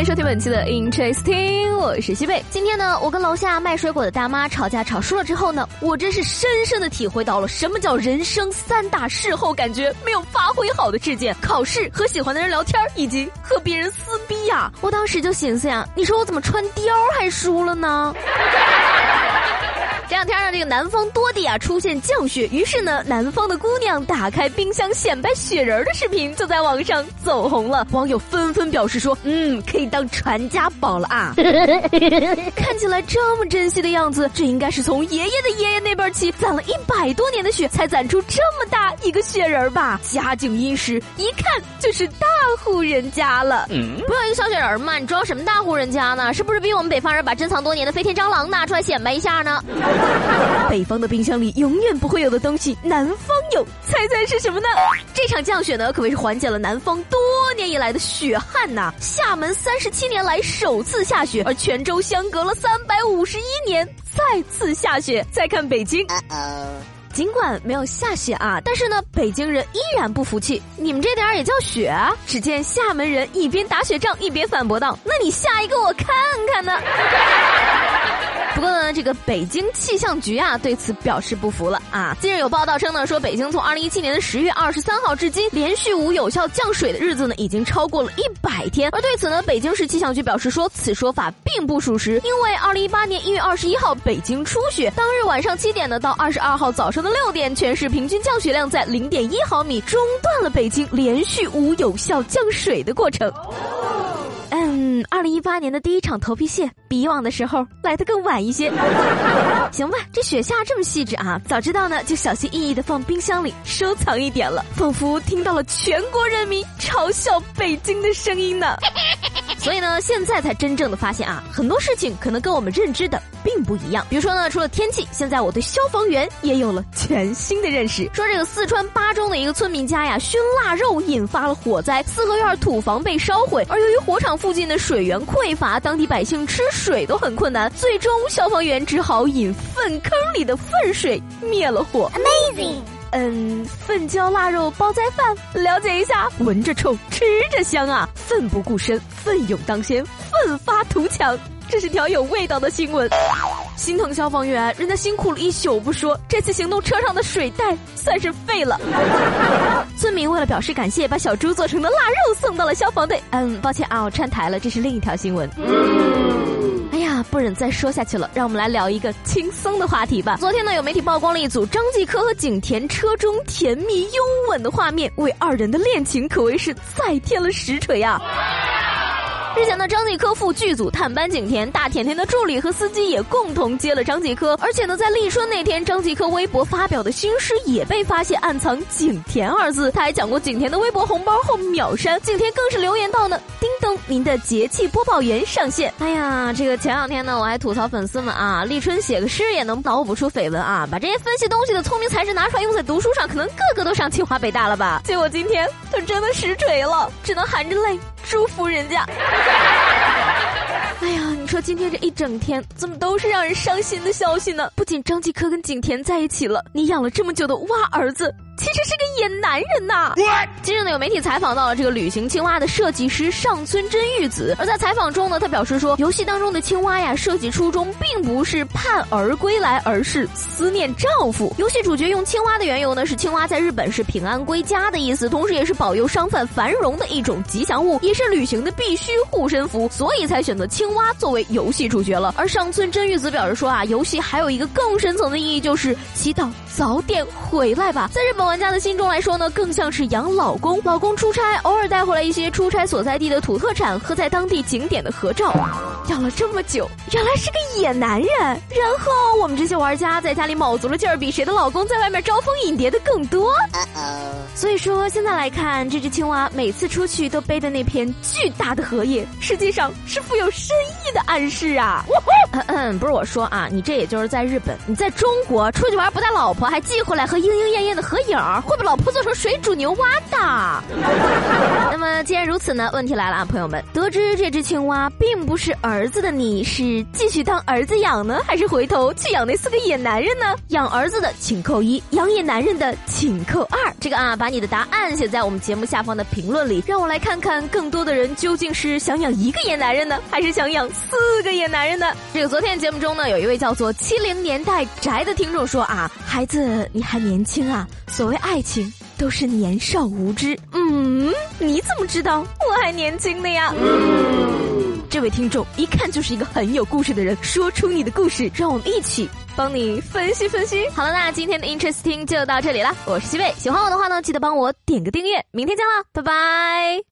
迎收听本期的 Interesting，我是西贝。今天呢，我跟楼下卖水果的大妈吵架吵输了之后呢，我真是深深的体会到了什么叫人生三大事后感觉没有发挥好的事件：考试、和喜欢的人聊天，以及和别人撕逼呀。我当时就寻思呀，你说我怎么穿貂还输了呢？这两天呢，这个南方多地啊出现降雪，于是呢，南方的姑娘打开冰箱显摆雪人的视频就在网上走红了。网友纷纷表示说：“嗯，可以当传家宝了啊！” 看起来这么珍惜的样子，这应该是从爷爷的爷爷那辈起攒了一百多年的雪，才攒出这么大一个雪人吧？家境殷实，一看就是大户人家了。嗯，不要一个小雪人嘛，你装什么大户人家呢？是不是比我们北方人把珍藏多年的飞天蟑螂拿出来显摆一下呢？北方的冰箱里永远不会有的东西，南方有，猜猜是什么呢？这场降雪呢，可谓是缓解了南方多年以来的雪旱呐。厦门三十七年来首次下雪，而泉州相隔了三百五十一年再次下雪。再看北京，尽管没有下雪啊，但是呢，北京人依然不服气，你们这点儿也叫雪啊？只见厦门人一边打雪仗，一边反驳道：“那你下一个我看看呢。”不过呢，这个北京气象局啊对此表示不服了啊。近日有报道称呢，说北京从二零一七年的十月二十三号至今，连续无有效降水的日子呢，已经超过了一百天。而对此呢，北京市气象局表示说，此说法并不属实，因为二零一八年一月二十一号北京初雪，当日晚上七点呢到二十二号早上的六点，全市平均降雪量在零点一毫米，中断了北京连续无有效降水的过程。二零一八年的第一场头皮屑比以往的时候来的更晚一些。行吧，这雪下这么细致啊，早知道呢就小心翼翼的放冰箱里收藏一点了，仿佛听到了全国人民嘲笑北京的声音呢。所以呢，现在才真正的发现啊，很多事情可能跟我们认知的并不一样。比如说呢，除了天气，现在我对消防员也有了全新的认识。说这个四川巴中的一个村民家呀，熏腊肉引发了火灾，四合院土房被烧毁。而由于火场附近的水源匮乏，当地百姓吃水都很困难。最终，消防员只好引粪坑里的粪水灭了火。Amazing。嗯，粪浇腊肉煲仔饭，了解一下，闻着臭，吃着香啊！奋不顾身，奋勇当先，奋发图强，这是条有味道的新闻。心疼消防员，人家辛苦了一宿不说，这次行动车上的水袋算是废了。村民为了表示感谢，把小猪做成的腊肉送到了消防队。嗯，抱歉啊，我串台了，这是另一条新闻。嗯，再说下去了，让我们来聊一个轻松的话题吧。昨天呢，有媒体曝光了一组张继科和景甜车中甜蜜拥吻的画面，为二人的恋情可谓是再添了实锤啊。之前呢，张继科赴剧组探班景甜，大甜甜的助理和司机也共同接了张继科。而且呢，在立春那天，张继科微博发表的新诗也被发现暗藏“景甜”二字。他还讲过景甜的微博红包后秒删，景甜更是留言道呢：“叮咚，您的节气播报员上线。”哎呀，这个前两天呢，我还吐槽粉丝们啊，立春写个诗也能脑补出绯闻啊，把这些分析东西的聪明才智拿出来用在读书上，可能个个都上清华北大了吧？结果今天他真的实锤了，只能含着泪祝福人家。哎呀，你说今天这一整天怎么都是让人伤心的消息呢？不仅张继科跟景甜在一起了，你养了这么久的蛙儿子。其实是个野男人呐！近日呢，有媒体采访到了这个旅行青蛙的设计师上村真玉子，而在采访中呢，他表示说，游戏当中的青蛙呀，设计初衷并不是盼儿归来，而是思念丈夫。游戏主角用青蛙的缘由呢，是青蛙在日本是平安归家的意思，同时也是保佑商贩繁荣的一种吉祥物，也是旅行的必须护身符，所以才选择青蛙作为游戏主角了。而上村真玉子表示说啊，游戏还有一个更深层的意义，就是祈祷早点回来吧，在日本。玩家的心中来说呢，更像是养老公。老公出差，偶尔带回来一些出差所在地的土特产和在当地景点的合照。养了这么久，原来是个野男人。然后我们这些玩家在家里卯足了劲儿，比谁的老公在外面招蜂引蝶的更多。所以说，现在来看，这只青蛙每次出去都背的那片巨大的荷叶，实际上是富有深意的暗示啊。嗯嗯，不是我说啊，你这也就是在日本，你在中国出去玩不带老婆，还寄回来和莺莺燕燕的合影。会被老婆做成水煮牛蛙的。那么既然如此呢？问题来了啊，朋友们，得知这只青蛙并不是儿儿子的你是继续当儿子养呢，还是回头去养那四个野男人呢？养儿子的请扣一，养野男人的请扣二。这个啊，把你的答案写在我们节目下方的评论里，让我来看看更多的人究竟是想养一个野男人呢，还是想养四个野男人呢？这个昨天节目中呢，有一位叫做七零年代宅的听众说啊，孩子你还年轻啊，所谓爱情都是年少无知。嗯，你怎么知道我还年轻的呀？这位听众一看就是一个很有故事的人，说出你的故事，让我们一起帮你分析分析。好了，那今天的 Interesting 就到这里了，我是西贝，喜欢我的话呢，记得帮我点个订阅，明天见了，拜拜。